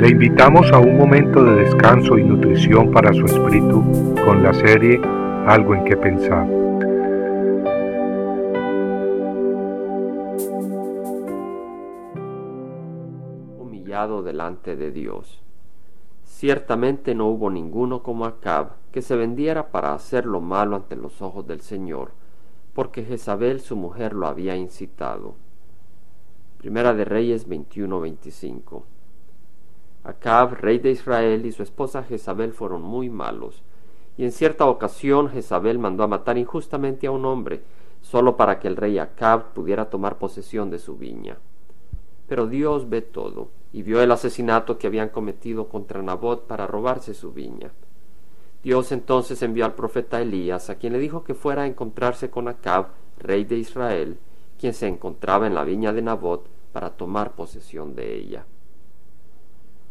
Le invitamos a un momento de descanso y nutrición para su espíritu con la serie Algo en que pensar. Humillado delante de Dios. Ciertamente no hubo ninguno como Acab que se vendiera para hacer lo malo ante los ojos del Señor, porque Jezabel su mujer lo había incitado. Primera de Reyes 21-25. Acab, rey de Israel, y su esposa Jezabel fueron muy malos, y en cierta ocasión Jezabel mandó a matar injustamente a un hombre, solo para que el rey Acab pudiera tomar posesión de su viña. Pero Dios ve todo, y vio el asesinato que habían cometido contra Nabot para robarse su viña. Dios entonces envió al profeta Elías, a quien le dijo que fuera a encontrarse con Acab, rey de Israel, quien se encontraba en la viña de Nabot, para tomar posesión de ella.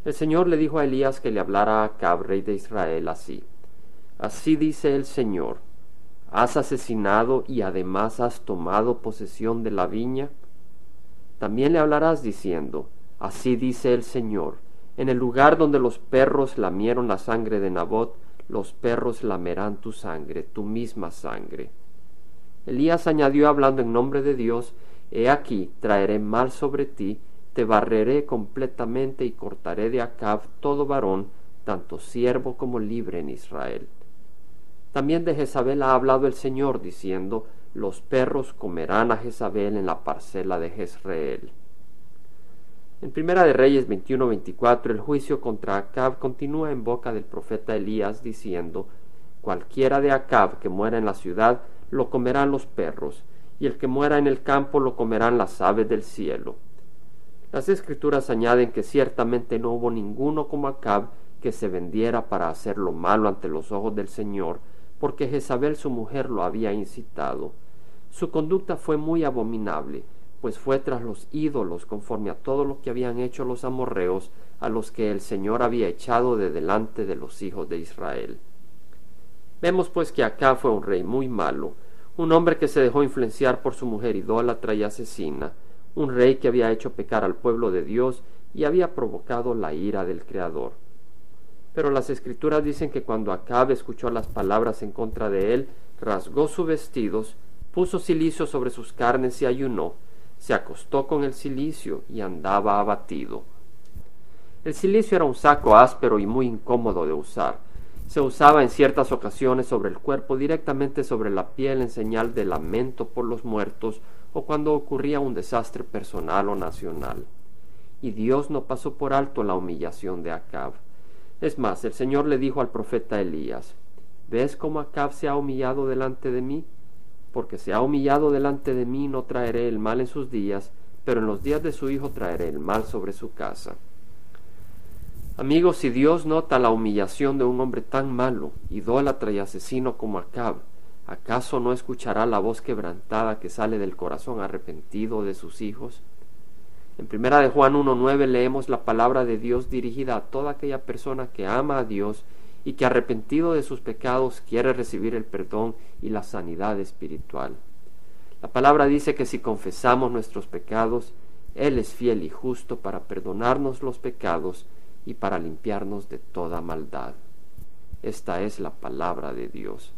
El Señor le dijo a Elías que le hablara a Acab, rey de Israel, así. Así dice el Señor, ¿has asesinado y además has tomado posesión de la viña? También le hablarás diciendo, Así dice el Señor, en el lugar donde los perros lamieron la sangre de Nabot, los perros lamerán tu sangre, tu misma sangre. Elías añadió hablando en nombre de Dios, He aquí, traeré mal sobre ti, te barreré completamente y cortaré de Acab todo varón, tanto siervo como libre en Israel. También de Jezabel ha hablado el Señor, diciendo, Los perros comerán a Jezabel en la parcela de Jezreel. En Primera de Reyes 21-24 el juicio contra Acab continúa en boca del profeta Elías diciendo, Cualquiera de Acab que muera en la ciudad lo comerán los perros, y el que muera en el campo lo comerán las aves del cielo. Las escrituras añaden que ciertamente no hubo ninguno como Acab que se vendiera para hacer lo malo ante los ojos del Señor, porque Jezabel su mujer lo había incitado. Su conducta fue muy abominable, pues fue tras los ídolos conforme a todo lo que habían hecho los amorreos, a los que el Señor había echado de delante de los hijos de Israel. Vemos pues que acá fue un rey muy malo, un hombre que se dejó influenciar por su mujer idólatra y asesina, un rey que había hecho pecar al pueblo de Dios y había provocado la ira del Creador. Pero las escrituras dicen que cuando Acab escuchó las palabras en contra de él, rasgó sus vestidos, puso silicio sobre sus carnes y ayunó, se acostó con el cilicio y andaba abatido. El cilicio era un saco áspero y muy incómodo de usar. Se usaba en ciertas ocasiones sobre el cuerpo directamente sobre la piel en señal de lamento por los muertos o cuando ocurría un desastre personal o nacional. Y Dios no pasó por alto la humillación de Acab. Es más, el Señor le dijo al profeta Elías, ¿ves cómo Acab se ha humillado delante de mí? porque se ha humillado delante de mí, no traeré el mal en sus días, pero en los días de su Hijo traeré el mal sobre su casa. Amigos, si Dios nota la humillación de un hombre tan malo, idólatra y asesino como Acab, ¿acaso no escuchará la voz quebrantada que sale del corazón arrepentido de sus hijos? En primera de Juan 1.9 leemos la palabra de Dios dirigida a toda aquella persona que ama a Dios y que arrepentido de sus pecados quiere recibir el perdón y la sanidad espiritual. La palabra dice que si confesamos nuestros pecados, Él es fiel y justo para perdonarnos los pecados y para limpiarnos de toda maldad. Esta es la palabra de Dios.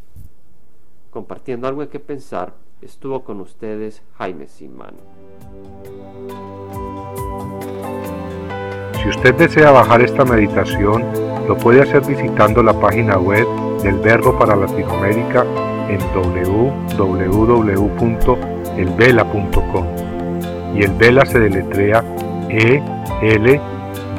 Compartiendo algo en que pensar, estuvo con ustedes Jaime Simán. Si usted desea bajar esta meditación, lo puede hacer visitando la página web del Verbo para Latinoamérica en www.elvela.com. Y el Vela se deletrea E L